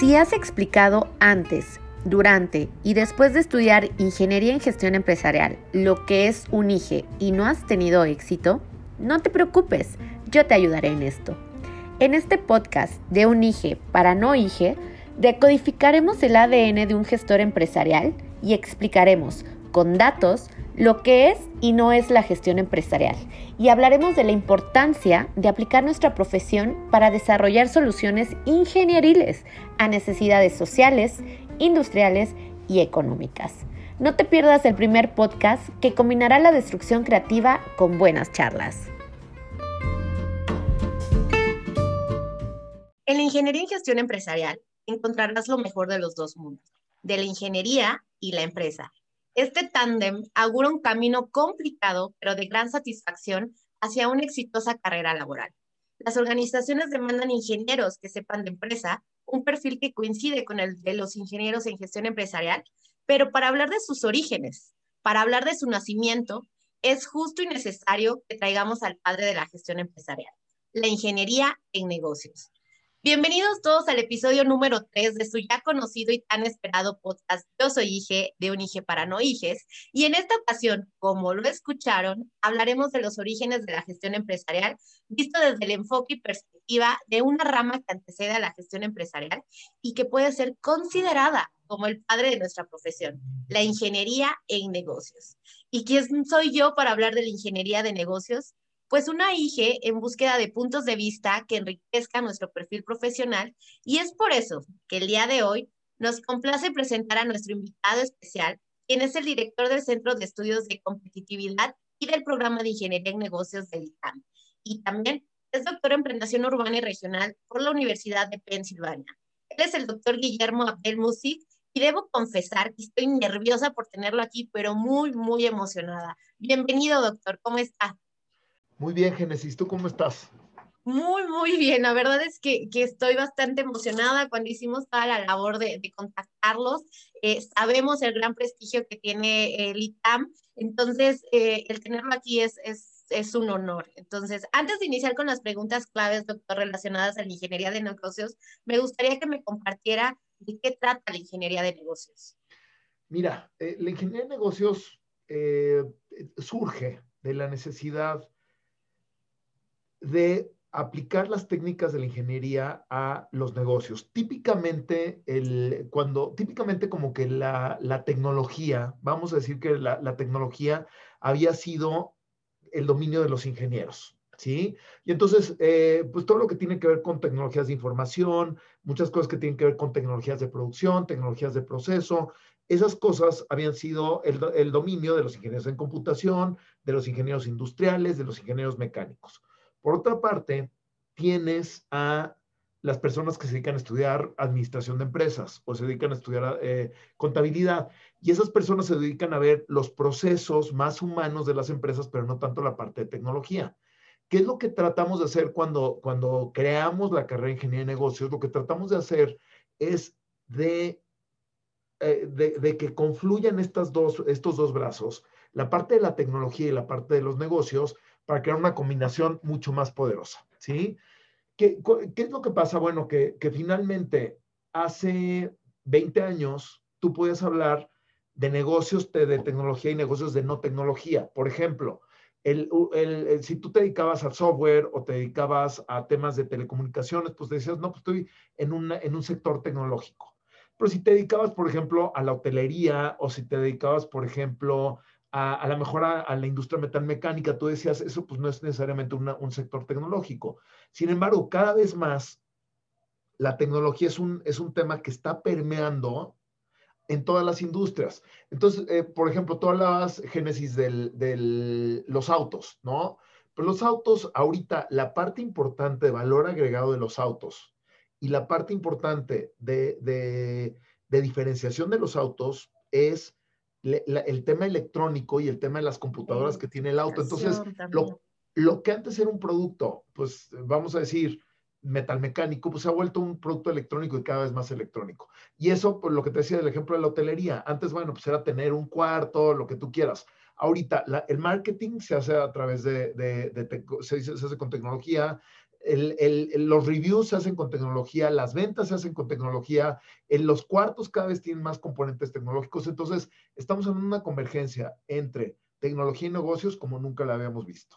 Si has explicado antes, durante y después de estudiar Ingeniería en Gestión Empresarial lo que es un IGE y no has tenido éxito, no te preocupes, yo te ayudaré en esto. En este podcast de un IGE para no IGE, decodificaremos el ADN de un gestor empresarial y explicaremos con datos lo que es y no es la gestión empresarial y hablaremos de la importancia de aplicar nuestra profesión para desarrollar soluciones ingenieriles a necesidades sociales, industriales y económicas. No te pierdas el primer podcast que combinará la destrucción creativa con buenas charlas. En la ingeniería en gestión empresarial encontrarás lo mejor de los dos mundos, de la ingeniería y la empresa. Este tándem augura un camino complicado, pero de gran satisfacción hacia una exitosa carrera laboral. Las organizaciones demandan ingenieros que sepan de empresa, un perfil que coincide con el de los ingenieros en gestión empresarial, pero para hablar de sus orígenes, para hablar de su nacimiento, es justo y necesario que traigamos al padre de la gestión empresarial, la ingeniería en negocios. Bienvenidos todos al episodio número 3 de su ya conocido y tan esperado podcast Yo soy Ige de un Ige para no Iges. Y en esta ocasión, como lo escucharon, hablaremos de los orígenes de la gestión empresarial, visto desde el enfoque y perspectiva de una rama que antecede a la gestión empresarial y que puede ser considerada como el padre de nuestra profesión, la ingeniería en negocios. ¿Y quién soy yo para hablar de la ingeniería de negocios? Pues una IGE en búsqueda de puntos de vista que enriquezca nuestro perfil profesional y es por eso que el día de hoy nos complace presentar a nuestro invitado especial, quien es el director del Centro de Estudios de Competitividad y del Programa de Ingeniería en Negocios del ITAM. Y también es doctor en Planeación Urbana y Regional por la Universidad de Pensilvania. Él es el doctor Guillermo Abdel y debo confesar que estoy nerviosa por tenerlo aquí, pero muy, muy emocionada. Bienvenido, doctor. ¿Cómo está? Muy bien, Génesis, ¿tú cómo estás? Muy, muy bien. La verdad es que, estoy bastante emocionada cuando hicimos toda la labor de, contactarlos. Eh, sabemos el gran prestigio que tiene el ITAM, entonces eh, el tenerlo aquí es, es, es, un honor. Entonces, antes de iniciar con las preguntas claves, doctor, relacionadas a la ingeniería de negocios, me gustaría que me compartiera de qué trata la ingeniería de negocios. Mira, eh, la ingeniería de negocios surge de la necesidad de aplicar las técnicas de la ingeniería a los negocios. Típicamente, el, cuando, típicamente como que la, tecnología, vamos a decir que la, tecnología había sido el dominio de los ingenieros, ¿sí? Y entonces, eh, pues todo lo que tiene que ver con tecnologías de información, muchas cosas que tienen que ver con tecnologías de producción, tecnologías de proceso, esas cosas habían sido el, el dominio de los ingenieros en computación, de los ingenieros industriales, de los ingenieros mecánicos. Por otra parte, tienes a las personas que se dedican a estudiar administración de empresas o se dedican a estudiar eh, contabilidad. Y esas personas se dedican a ver los procesos más humanos de las empresas, pero no tanto la parte de tecnología. ¿Qué es lo que tratamos de hacer cuando, cuando creamos la carrera de ingeniería de negocios? Lo que tratamos de hacer es de, eh, de, que confluyan estas dos, estos dos brazos, la parte de la tecnología y la parte de los negocios, para crear una combinación mucho más poderosa, ¿sí? ¿Qué, qué es lo que pasa? Bueno, que, finalmente hace 20 años tú puedes hablar de negocios de, tecnología y negocios de no tecnología. Por ejemplo, el, si tú te dedicabas al software o te dedicabas a temas de telecomunicaciones, pues decías, no, pues estoy en, una, en un sector tecnológico. Pero si te dedicabas, por ejemplo, a la hotelería o si te dedicabas, por ejemplo, a, a lo mejor a, la industria metalmecánica, tú decías, eso pues no es necesariamente un sector tecnológico. Sin embargo, cada vez más la tecnología es un, es un tema que está permeando en todas las industrias. Entonces, eh, por ejemplo, todas las génesis de los autos, ¿no? Pero los autos, ahorita, la parte importante de valor agregado de los autos y la parte importante de, de, de diferenciación de los autos es el tema electrónico y el tema de las computadoras que tiene el auto. Entonces, lo, lo, que antes era un producto, pues vamos a decir, metalmecánico, pues se ha vuelto un producto electrónico y cada vez más electrónico. Y eso, por lo que te decía del ejemplo de la hotelería, antes, bueno, pues era tener un cuarto, lo que tú quieras. Ahorita, el marketing se hace a través de, de, se, hace con tecnología, los reviews se hacen con tecnología, las ventas se hacen con tecnología, en los cuartos cada vez tienen más componentes tecnológicos, entonces estamos en una convergencia entre tecnología y negocios como nunca la habíamos visto.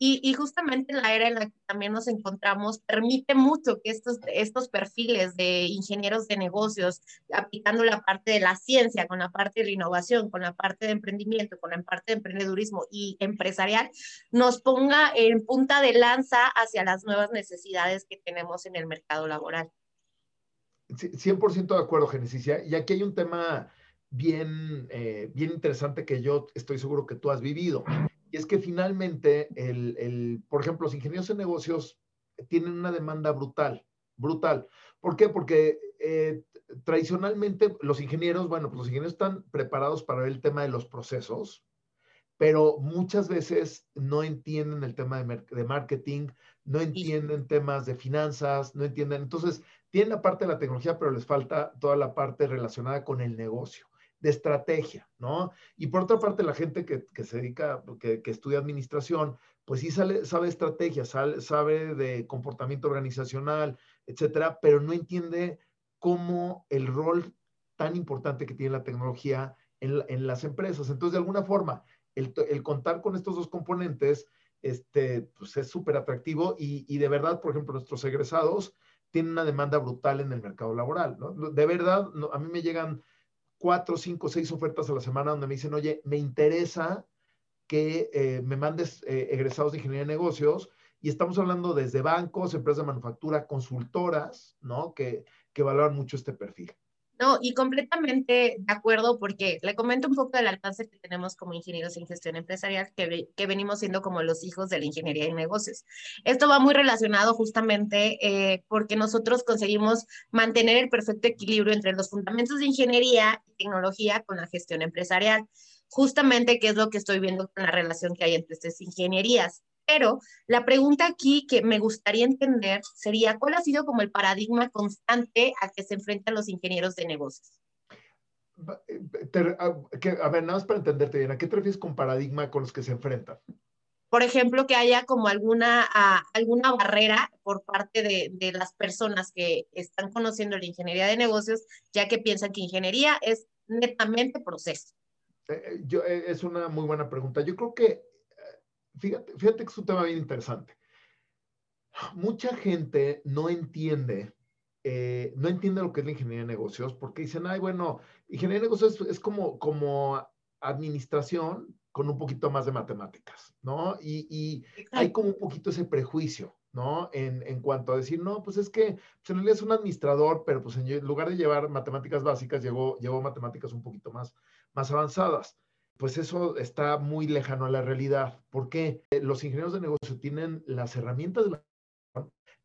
Y, justamente la era en la que también nos encontramos permite mucho que estos, estos perfiles de ingenieros de negocios, aplicando la parte de la ciencia, con la parte de la innovación, con la parte de emprendimiento, con la parte de emprendedurismo y empresarial, nos ponga en punta de lanza hacia las nuevas necesidades que tenemos en el mercado laboral. 100% de acuerdo, Genesis. Y aquí hay un tema bien, eh, bien interesante que yo estoy seguro que tú has vivido. Y es que finalmente, el, el, por ejemplo, los ingenieros en negocios tienen una demanda brutal, brutal. ¿Por qué? Porque eh, tradicionalmente los ingenieros, bueno, pues los ingenieros están preparados para ver el tema de los procesos, pero muchas veces no entienden el tema de, de marketing, no entienden temas de finanzas, no entienden. Entonces, tienen la parte de la tecnología, pero les falta toda la parte relacionada con el negocio de estrategia, ¿no? Y por otra parte, la gente que, se dedica, que, estudia administración, pues sí sale, sabe estrategia, sabe de comportamiento organizacional, etcétera, pero no entiende cómo el rol tan importante que tiene la tecnología en, las empresas. Entonces, de alguna forma, el, contar con estos dos componentes, este, pues es súper atractivo y, de verdad, por ejemplo, nuestros egresados tienen una demanda brutal en el mercado laboral, ¿no? De verdad, a mí me llegan cuatro, cinco, seis ofertas a la semana donde me dicen, oye, me interesa que eh, me mandes eh, egresados de ingeniería de negocios y estamos hablando desde bancos, empresas de manufactura, consultoras, ¿no? Que, que valoran mucho este perfil. No, y completamente de acuerdo porque le comento un poco del alcance que tenemos como ingenieros en gestión empresarial, que, que venimos siendo como los hijos de la ingeniería de negocios. Esto va muy relacionado justamente eh, porque nosotros conseguimos mantener el perfecto equilibrio entre los fundamentos de ingeniería y tecnología con la gestión empresarial. Justamente, qué es lo que estoy viendo con la relación que hay entre estas ingenierías. Pero la pregunta aquí que me gustaría entender sería, ¿cuál ha sido como el paradigma constante al que se enfrentan los ingenieros de negocios? A ver, nada más para entenderte bien, ¿a qué te refieres con paradigma con los que se enfrentan? Por ejemplo, que haya como alguna, alguna barrera por parte de, de, las personas que están conociendo la ingeniería de negocios, ya que piensan que ingeniería es netamente proceso. Eh, eh, yo, eh, es una muy buena pregunta. Yo creo que fíjate, fíjate que es un tema bien interesante. Mucha gente no entiende, eh, no entiende lo que es la ingeniería de negocios porque dicen, ay, bueno, ingeniería de negocios es, como, como administración con un poquito más de matemáticas, ¿no? Y, y hay como un poquito ese prejuicio, ¿no? En, en, cuanto a decir, no, pues es que pues en realidad es un administrador, pero pues en lugar de llevar matemáticas básicas, llevó, llevó matemáticas un poquito más, más avanzadas pues eso está muy lejano a la realidad. porque Los ingenieros de negocio tienen las herramientas de la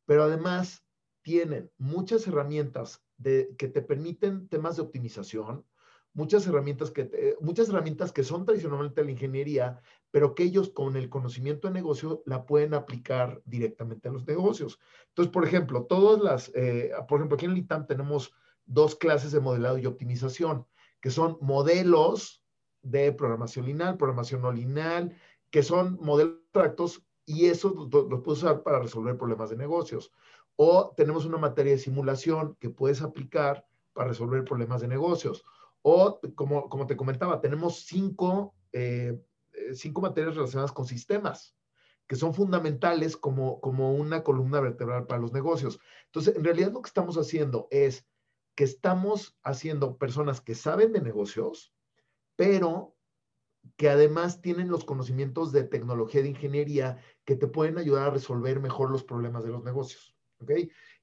pero además tienen muchas herramientas que te permiten temas de optimización, muchas herramientas que, muchas herramientas que son tradicionalmente de la ingeniería, pero que ellos con el conocimiento de negocio la pueden aplicar directamente a los negocios. Entonces, por ejemplo, todas las, eh, por ejemplo, aquí en el ITAM tenemos dos clases de modelado y optimización, que son modelos de programación lineal, programación no lineal, que son modelos abstractos y eso los puedes usar para resolver problemas de negocios. O tenemos una materia de simulación que puedes aplicar para resolver problemas de negocios. O, como, como te comentaba, tenemos cinco, eh, eh, cinco materias relacionadas con sistemas que son fundamentales como, como una columna vertebral para los negocios. Entonces, en realidad lo que estamos haciendo es que estamos haciendo personas que saben de negocios, pero que además tienen los conocimientos de tecnología de ingeniería que te pueden ayudar a resolver mejor los problemas de los negocios. ¿Ok?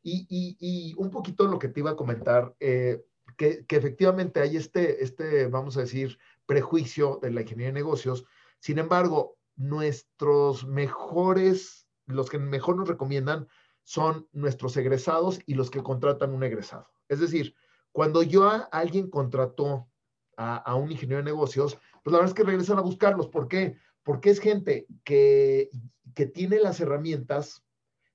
Y, un poquito lo que te iba a comentar, eh, que, efectivamente hay este, este, vamos a decir, prejuicio de la ingeniería de negocios. Sin embargo, nuestros mejores, los que mejor nos recomiendan son nuestros egresados y los que contratan un egresado. Es decir, cuando yo a alguien contrató a, un ingeniero de negocios, pues la verdad es que regresan a buscarlos. ¿Por qué? Porque es gente que, que tiene las herramientas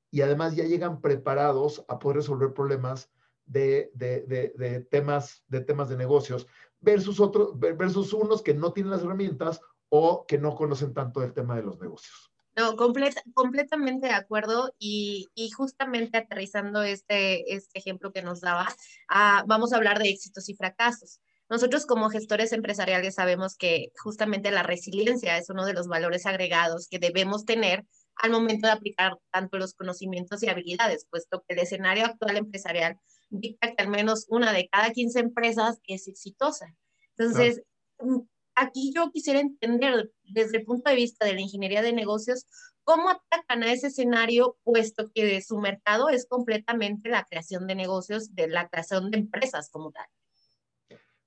y además ya llegan preparados a poder resolver problemas de, de, de, temas, de temas de negocios versus, otros, versus unos que no tienen las herramientas o que no conocen tanto del tema de los negocios. No, completamente de acuerdo y, justamente aterrizando este, este ejemplo que nos daba, ah, vamos a hablar de éxitos y fracasos. Nosotros como gestores empresariales sabemos que justamente la resiliencia es uno de los valores agregados que debemos tener al momento de aplicar tanto los conocimientos y habilidades, puesto que el escenario actual empresarial dicta que al menos una de cada 15 empresas es exitosa. Entonces, mm, aquí yo quisiera entender desde el punto de vista de la ingeniería de negocios, cómo atacan a ese escenario, puesto que su mercado es completamente la creación de negocios, de la creación de empresas como tal.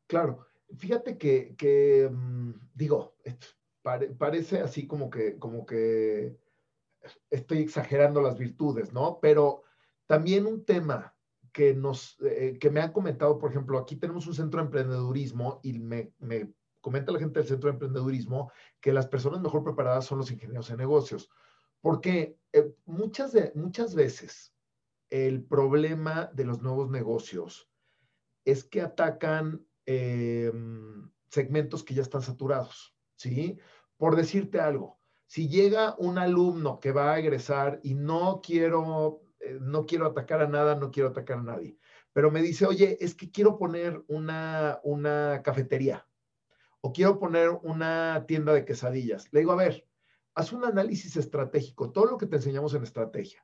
Claro, fíjate que, mm, digo, parece así como que, como que estoy exagerando las virtudes, ¿no? Pero también un tema que nos, eh, que me han comentado, por ejemplo, aquí tenemos un centro de emprendedurismo y me, me comenta la gente del centro de emprendedurismo que las personas mejor preparadas son los ingenieros de negocios, porque eh, muchas, de, muchas veces el problema de los nuevos negocios es que atacan eh, segmentos que ya están saturados, ¿sí? Por decirte algo, si llega un alumno que va a egresar y no quiero, eh, no quiero atacar a nada, no quiero atacar a nadie, pero me dice, oye, es que quiero poner una, una cafetería, o quiero poner una tienda de quesadillas. Le digo, a ver, haz un análisis estratégico, todo lo que te enseñamos en estrategia.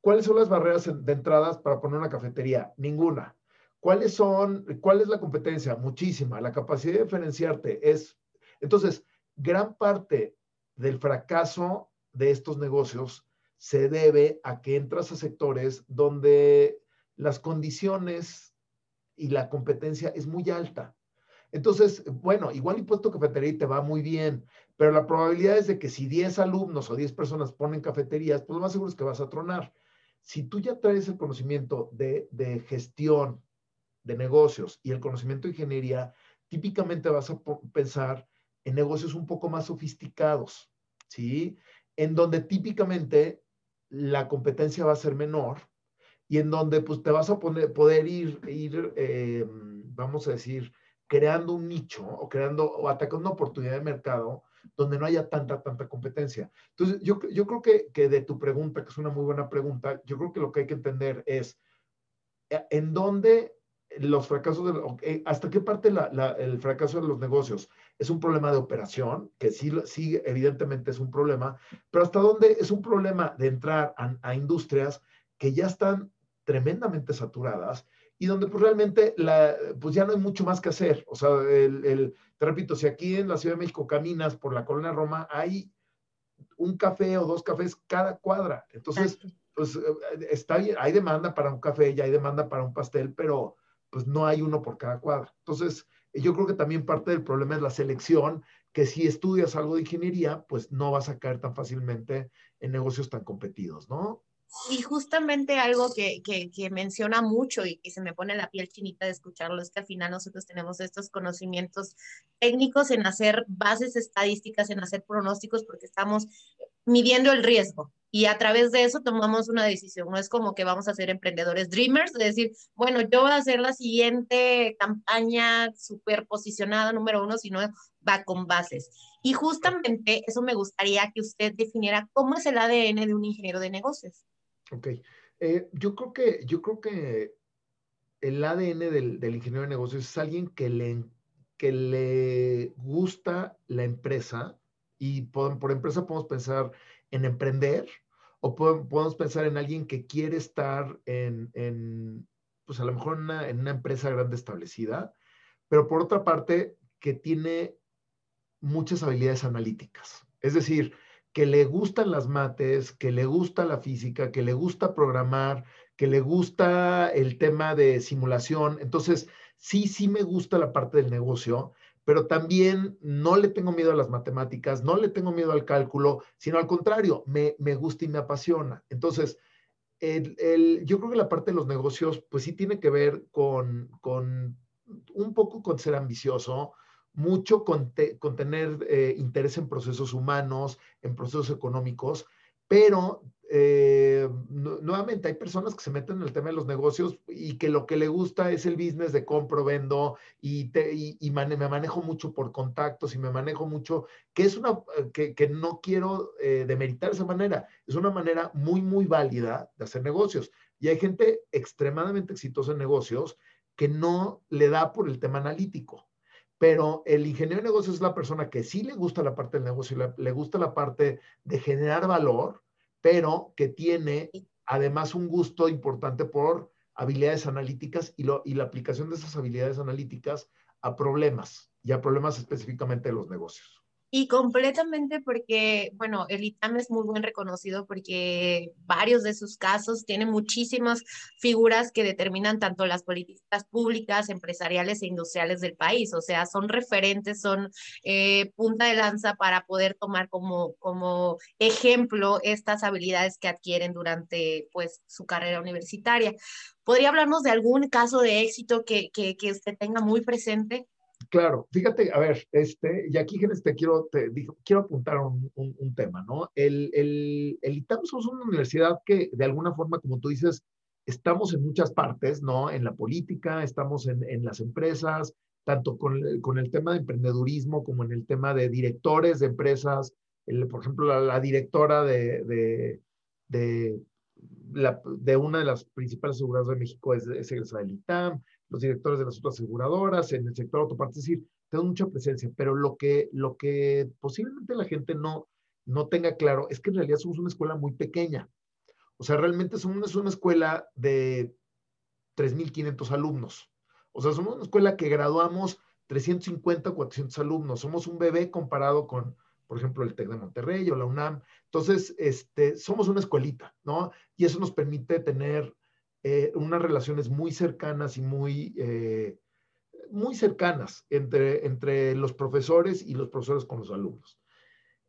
¿Cuáles son las barreras de entradas para poner una cafetería? Ninguna. ¿Cuáles son, cuál es la competencia? Muchísima. La capacidad de diferenciarte es, entonces, gran parte del fracaso de estos negocios se debe a que entras a sectores donde las condiciones y la competencia es muy alta. Entonces, bueno, igual impuesto cafetería y te va muy bien, pero la probabilidad es de que si 10 alumnos o 10 personas ponen cafeterías, pues lo más seguro es que vas a tronar. Si tú ya traes el conocimiento de, de gestión, de negocios y el conocimiento de ingeniería, típicamente vas a pensar en negocios un poco más sofisticados, ¿sí? En donde típicamente la competencia va a ser menor y en donde pues te vas a poder ir, ir eh, vamos a decir, creando un nicho o creando o atacando una oportunidad de mercado donde no haya tanta, tanta competencia. Entonces, yo, yo creo que, que de tu pregunta, que es una muy buena pregunta, yo creo que lo que hay que entender es eh, en dónde los fracasos, de, ¿hasta qué parte el fracaso de los negocios es un problema de operación? Que sí, sí, evidentemente es un problema, pero ¿hasta dónde es un problema de entrar a, a industrias que ya están tremendamente saturadas y donde pues realmente la, pues ya no hay mucho más que hacer. O sea, el, el, te repito, si aquí en la Ciudad de México caminas por la colonia Roma, hay un café o dos cafés cada cuadra. Entonces, pues eh, está bien, hay demanda para un café y hay demanda para un pastel, pero pues no hay uno por cada cuadra. Entonces, yo creo que también parte del problema es la selección, que si estudias algo de ingeniería, pues no vas a caer tan fácilmente en negocios tan competidos, ¿no? Y justamente algo que, que, que, menciona mucho y que se me pone la piel chinita de escucharlo es que al final nosotros tenemos estos conocimientos técnicos en hacer bases estadísticas, en hacer pronósticos, porque estamos midiendo el riesgo y a través de eso tomamos una decisión. No es como que vamos a ser emprendedores dreamers, de decir, bueno, yo voy a hacer la siguiente campaña super posicionada número uno, sino va con bases. Y justamente eso me gustaría que usted definiera cómo es el ADN de un ingeniero de negocios. Ok. Eh, yo, creo que, yo creo que el ADN del, del, ingeniero de negocios es alguien que le, que le gusta la empresa y por, por empresa podemos pensar en emprender o podemos pensar en alguien que quiere estar en, en pues a lo mejor en una, empresa grande establecida, pero por otra parte que tiene muchas habilidades analíticas. Es decir, que le gustan las mates, que le gusta la física, que le gusta programar, que le gusta el tema de simulación. Entonces, sí, sí me gusta la parte del negocio, pero también no le tengo miedo a las matemáticas, no le tengo miedo al cálculo, sino al contrario, me, me gusta y me apasiona. Entonces, el, el, yo creo que la parte de los negocios, pues sí tiene que ver con, con un poco con ser ambicioso, mucho con, con tener eh, interés en procesos humanos, en procesos económicos, pero eh, nuevamente hay personas que se meten en el tema de los negocios y que lo que le gusta es el business de compro, vendo y, me manejo mucho por contactos y me manejo mucho, que es una, que, que no quiero eh, demeritar esa manera, es una manera muy, muy válida de hacer negocios. Y hay gente extremadamente exitosa en negocios que no le da por el tema analítico. Pero el ingeniero de negocios es la persona que sí le gusta la parte del negocio, le, le gusta la parte de generar valor, pero que tiene además un gusto importante por habilidades analíticas y, lo, y la aplicación de esas habilidades analíticas a problemas y a problemas específicamente de los negocios. Y completamente porque, bueno, el ITAM es muy buen reconocido porque varios de sus casos tienen muchísimas figuras que determinan tanto las políticas públicas, empresariales e industriales del país. O sea, son referentes, son eh, punta de lanza para poder tomar como, como ejemplo estas habilidades que adquieren durante pues, su carrera universitaria. ¿Podría hablarnos de algún caso de éxito que, que, que usted tenga muy presente? Claro, fíjate, a ver, este, y aquí te quiero, te, quiero apuntar un, un, tema, ¿no? El, el, el ITAM somos una universidad que de alguna forma, como tú dices, estamos en muchas partes, ¿no? En la política, estamos en, en las empresas, tanto con con el, tema de emprendedurismo como en el tema de directores de empresas. El, por ejemplo, la, la directora de, de, de, la, de, una de las principales aseguradoras de México es, es egresada del ITAM los directores de las otras aseguradoras, en el sector autopartes, es decir, tengo mucha presencia, pero lo que, lo que posiblemente la gente no, no tenga claro es que en realidad somos una escuela muy pequeña. O sea, realmente somos una escuela de 3.500 alumnos. O sea, somos una escuela que graduamos 350 o 400 alumnos. Somos un bebé comparado con, por ejemplo, el TEC de Monterrey o la UNAM. Entonces, este, somos una escuelita, ¿no? Y eso nos permite tener eh, unas relaciones muy cercanas y muy, eh, muy cercanas entre, entre los profesores y los profesores con los alumnos.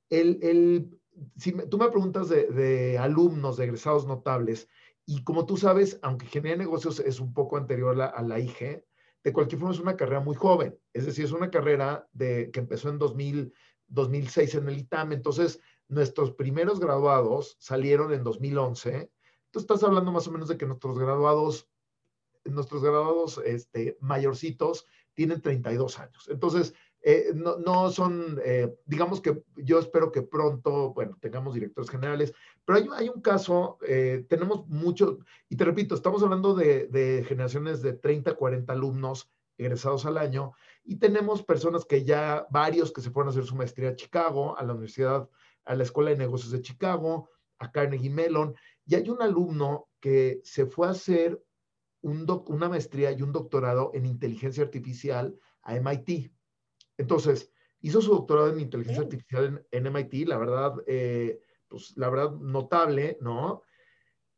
El, el, si tú me preguntas de, de, alumnos, de egresados notables, y como tú sabes, aunque ingeniería de negocios es un poco anterior a, la IG, de cualquier forma es una carrera muy joven, es decir, es una carrera de, que empezó en 2000, 2006 en el ITAM, entonces nuestros primeros graduados salieron en 2011 Tú estás hablando más o menos de que nuestros graduados, nuestros graduados este, mayorcitos tienen 32 años. Entonces, eh, no, son, eh, digamos que yo espero que pronto, bueno, tengamos directores generales, pero hay, hay un caso, eh, tenemos mucho, y te repito, estamos hablando de, de, generaciones de 30, 40 alumnos egresados al año, y tenemos personas que ya, varios que se fueron a hacer su maestría a Chicago, a la Universidad, a la Escuela de Negocios de Chicago, a Carnegie Mellon, y hay un alumno que se fue a hacer un una maestría y un doctorado en inteligencia artificial a MIT. Entonces, hizo su doctorado en inteligencia artificial en, MIT, la verdad, eh, pues la verdad notable, ¿no?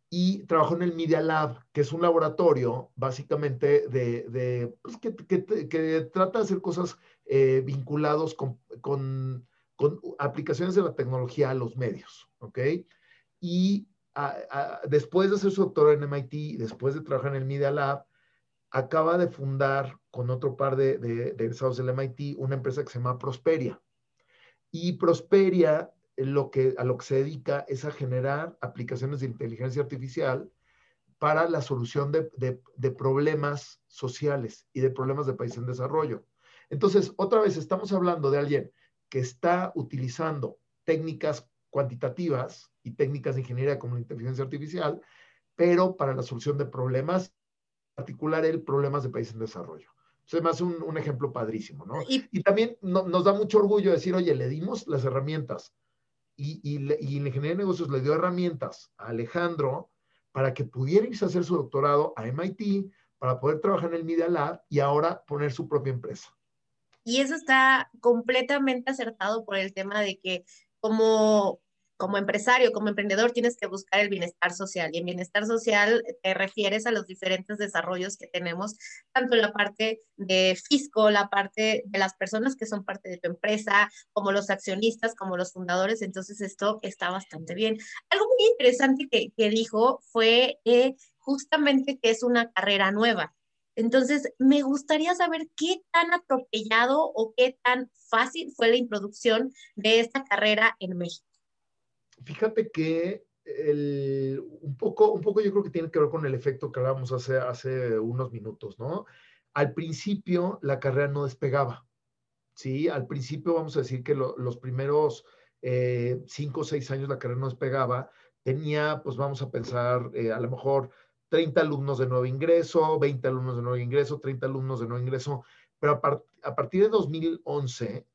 Y trabajó en el Media Lab, que es un laboratorio básicamente de, de pues, que, que, que, trata de hacer cosas eh, vinculados con, con, con aplicaciones de la tecnología a los medios, ¿ok? Y después de hacer su doctorado en MIT, después de trabajar en el Media Lab, acaba de fundar con otro par de, de, egresados del MIT una empresa que se llama Prosperia. Y Prosperia lo que, a lo que se dedica es a generar aplicaciones de inteligencia artificial para la solución de, de, problemas sociales y de problemas de país en desarrollo. Entonces, otra vez estamos hablando de alguien que está utilizando técnicas cuantitativas y técnicas de ingeniería como la inteligencia artificial, pero para la solución de problemas, en particular el problemas de países en desarrollo. Se me hace un, un ejemplo padrísimo, ¿no? Y, también nos da mucho orgullo decir, oye, le dimos las herramientas y, y, y la ingeniería de negocios le dio herramientas a Alejandro para que pudiera irse a hacer su doctorado a MIT, para poder trabajar en el Media Lab y ahora poner su propia empresa. Y eso está completamente acertado por el tema de que como como empresario, como emprendedor, tienes que buscar el bienestar social. Y en bienestar social te refieres a los diferentes desarrollos que tenemos, tanto en la parte de fisco, la parte de las personas que son parte de tu empresa, como los accionistas, como los fundadores. Entonces, esto está bastante bien. Algo muy interesante que, que dijo fue eh, justamente que es una carrera nueva. Entonces, me gustaría saber qué tan atropellado o qué tan fácil fue la introducción de esta carrera en México. Fíjate que un, poco, un poco yo creo que tiene que ver con el efecto que hablábamos hace, unos minutos, ¿no? Al principio la carrera no despegaba, ¿sí? Al principio vamos a decir que los primeros eh, cinco o seis años la carrera no despegaba, tenía, pues vamos a pensar, eh, a lo mejor 30 alumnos de nuevo ingreso, 20 alumnos de nuevo ingreso, 30 alumnos de nuevo ingreso, pero a, a partir de 2011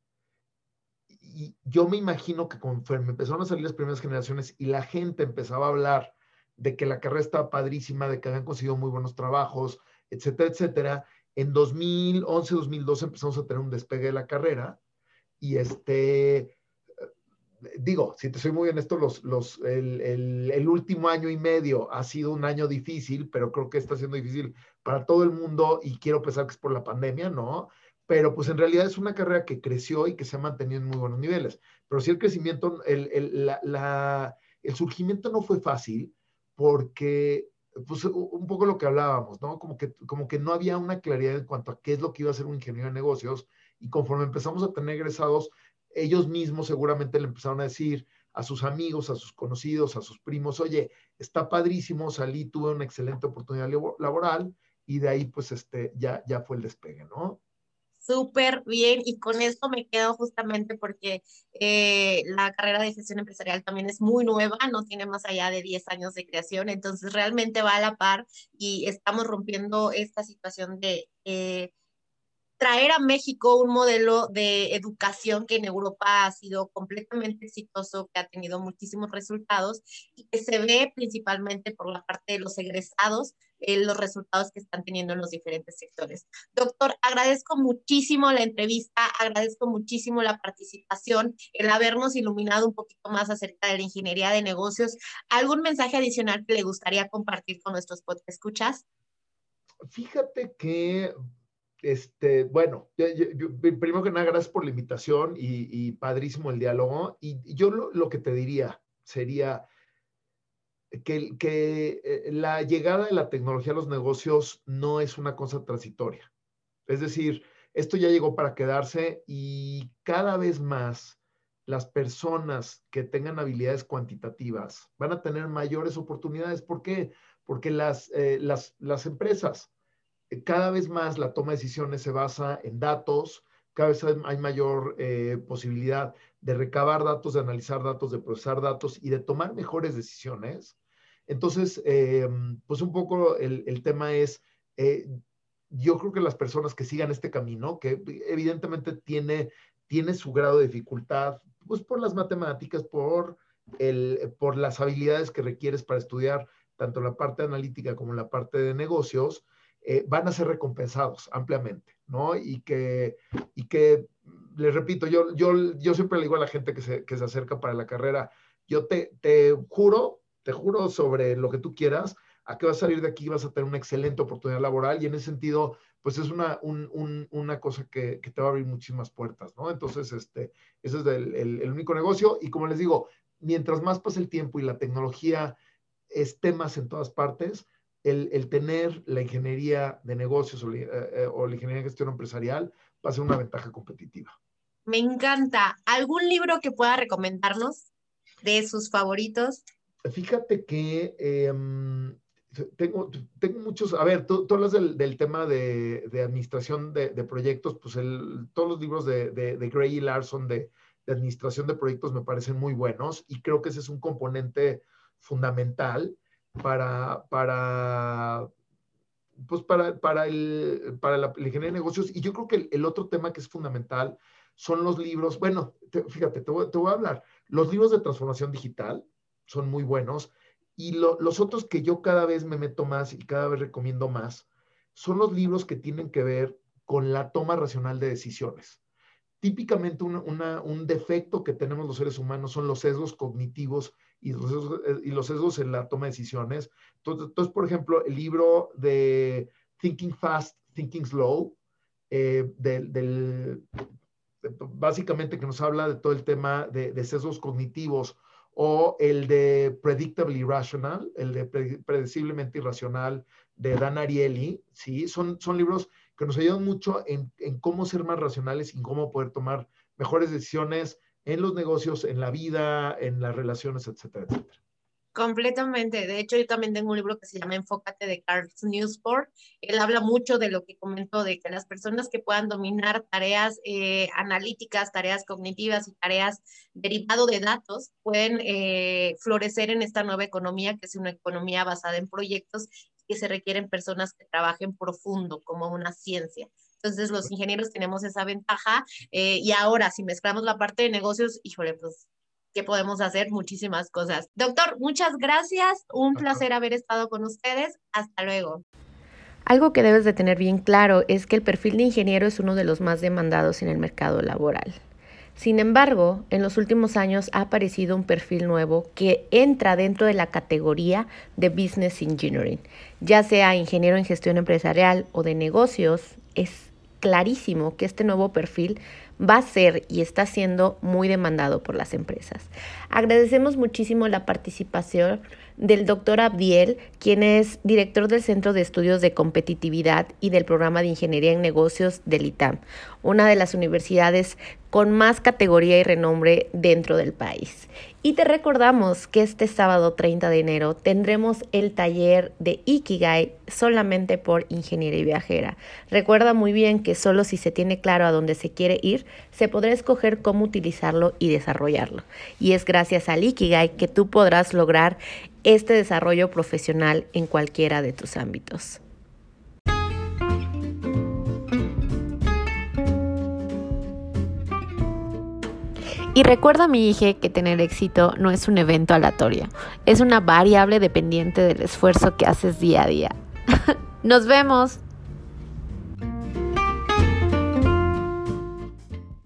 y yo me imagino que conforme empezaron a salir las primeras generaciones y la gente empezaba a hablar de que la carrera estaba padrísima, de que habían conseguido muy buenos trabajos, etcétera, etcétera, en 2011, 2012 empezamos a tener un despegue de la carrera y este, digo, si te soy muy honesto, los, los, el, el, el, último año y medio ha sido un año difícil, pero creo que está siendo difícil para todo el mundo y quiero pensar que es por la pandemia, ¿no? pero pues en realidad es una carrera que creció y que se ha mantenido en muy buenos niveles. Pero sí el crecimiento, el, el, la, el surgimiento no fue fácil porque, pues un poco lo que hablábamos, ¿no? Como que, como que no había una claridad en cuanto a qué es lo que iba a ser un ingeniero de negocios y conforme empezamos a tener egresados, ellos mismos seguramente le empezaron a decir a sus amigos, a sus conocidos, a sus primos, oye, está padrísimo, salí, tuve una excelente oportunidad laboral y de ahí pues este, ya, ya fue el despegue, ¿no? súper bien y con esto me quedo justamente porque eh, la carrera de gestión empresarial también es muy nueva, no tiene más allá de 10 años de creación, entonces realmente va a la par y estamos rompiendo esta situación de... Eh, traer a México un modelo de educación que en Europa ha sido completamente exitoso, que ha tenido muchísimos resultados y que se ve principalmente por la parte de los egresados, eh, los resultados que están teniendo en los diferentes sectores. Doctor, agradezco muchísimo la entrevista, agradezco muchísimo la participación, el habernos iluminado un poquito más acerca de la ingeniería de negocios. ¿Algún mensaje adicional que le gustaría compartir con nuestros podcast escuchas? Fíjate que este, bueno, primero que nada, gracias por la invitación y, padrísimo el diálogo. Y, yo lo, que te diría sería que, eh, la llegada de la tecnología a los negocios no es una cosa transitoria. Es decir, esto ya llegó para quedarse y cada vez más las personas que tengan habilidades cuantitativas van a tener mayores oportunidades. ¿Por qué? Porque las, eh, las, las empresas cada vez más la toma de decisiones se basa en datos, cada vez hay mayor eh, posibilidad de recabar datos, de analizar datos, de procesar datos y de tomar mejores decisiones. Entonces, eh, pues un poco el, tema es, eh, yo creo que las personas que sigan este camino, que evidentemente tiene, tiene su grado de dificultad, pues por las matemáticas, por, el, por las habilidades que requieres para estudiar tanto la parte analítica como la parte de negocios, eh, van a ser recompensados ampliamente, ¿no? Y que, y que les repito, yo, yo, yo siempre le digo a la gente que se, que se acerca para la carrera, yo te, te juro, te juro sobre lo que tú quieras, a que vas a salir de aquí vas a tener una excelente oportunidad laboral y en ese sentido, pues es una, un, un, una cosa que, que, te va a abrir muchísimas puertas, ¿no? Entonces, este, ese es el, el, el, único negocio y como les digo, mientras más pase el tiempo y la tecnología esté más en todas partes, el, tener la ingeniería de negocios eh, eh, o, la ingeniería de gestión empresarial va a ser una ventaja competitiva. Me encanta. ¿Algún libro que pueda recomendarnos de sus favoritos? Fíjate que em, tengo, tengo muchos, a ver, tú, hablas del, tema de, administración de, proyectos, pues todos los libros de, de, Gray y Larson de, administración de proyectos me parecen muy buenos y creo que ese es un componente fundamental para, para, pues para, para, el, para la, ingeniería de negocios. Y yo creo que el, otro tema que es fundamental son los libros, bueno, fíjate, te voy, te voy, a hablar, los libros de transformación digital son muy buenos y los otros que yo cada vez me meto más y cada vez recomiendo más son los libros que tienen que ver con la toma racional de decisiones. Típicamente un defecto que tenemos los seres humanos son los sesgos cognitivos y los, sesgos, eh, y los sesgos en la toma de decisiones. Entonces, por ejemplo, el libro de Thinking Fast, Thinking Slow, eh, del, básicamente que nos habla de todo el tema de, de, sesgos cognitivos, o el de Predictably Irrational, el de Predeciblemente Irracional de Dan Ariely, ¿sí? Son, son libros que nos ayudan mucho en, en cómo ser más racionales y cómo poder tomar mejores decisiones en los negocios, en la vida, en las relaciones, etcétera, etcétera. Completamente. De hecho, yo también tengo un libro que se llama Enfócate de Carl Newsport. Él habla mucho de lo que comentó, de que las personas que puedan dominar tareas eh, analíticas, tareas cognitivas y tareas derivado de datos pueden eh, florecer en esta nueva economía, que es una economía basada en proyectos que se requieren personas que trabajen profundo, como una ciencia. Entonces, los ingenieros tenemos esa ventaja. Eh, y ahora, si mezclamos la parte de negocios, híjole, pues que podemos hacer muchísimas cosas. Doctor, muchas gracias. Un placer haber estado con ustedes. Hasta luego. Algo que debes de tener bien claro es que el perfil de ingeniero es uno de los más demandados en el mercado laboral. Sin embargo, en los últimos años ha aparecido un perfil nuevo que entra dentro de la categoría de Business Engineering, ya sea ingeniero en gestión empresarial o de negocios, es clarísimo que este nuevo perfil va a ser y está siendo muy demandado por las empresas. Agradecemos muchísimo la participación del doctor Abdiel, quien es director del Centro de Estudios de Competitividad y del Programa de Ingeniería en Negocios del ITAM, una de las universidades con más categoría y renombre dentro del país. Y te recordamos que este sábado 30 de enero tendremos el taller de Ikigai solamente por Ingeniería Viajera. Recuerda muy bien que solo si se tiene claro a dónde se quiere ir, se podrá escoger cómo utilizarlo y desarrollarlo. Y es gracias al Ikigai que tú podrás lograr este desarrollo profesional en cualquiera de tus ámbitos. Y recuerda, mi hija, que tener éxito no es un evento aleatorio, es una variable dependiente del esfuerzo que haces día a día. Nos vemos.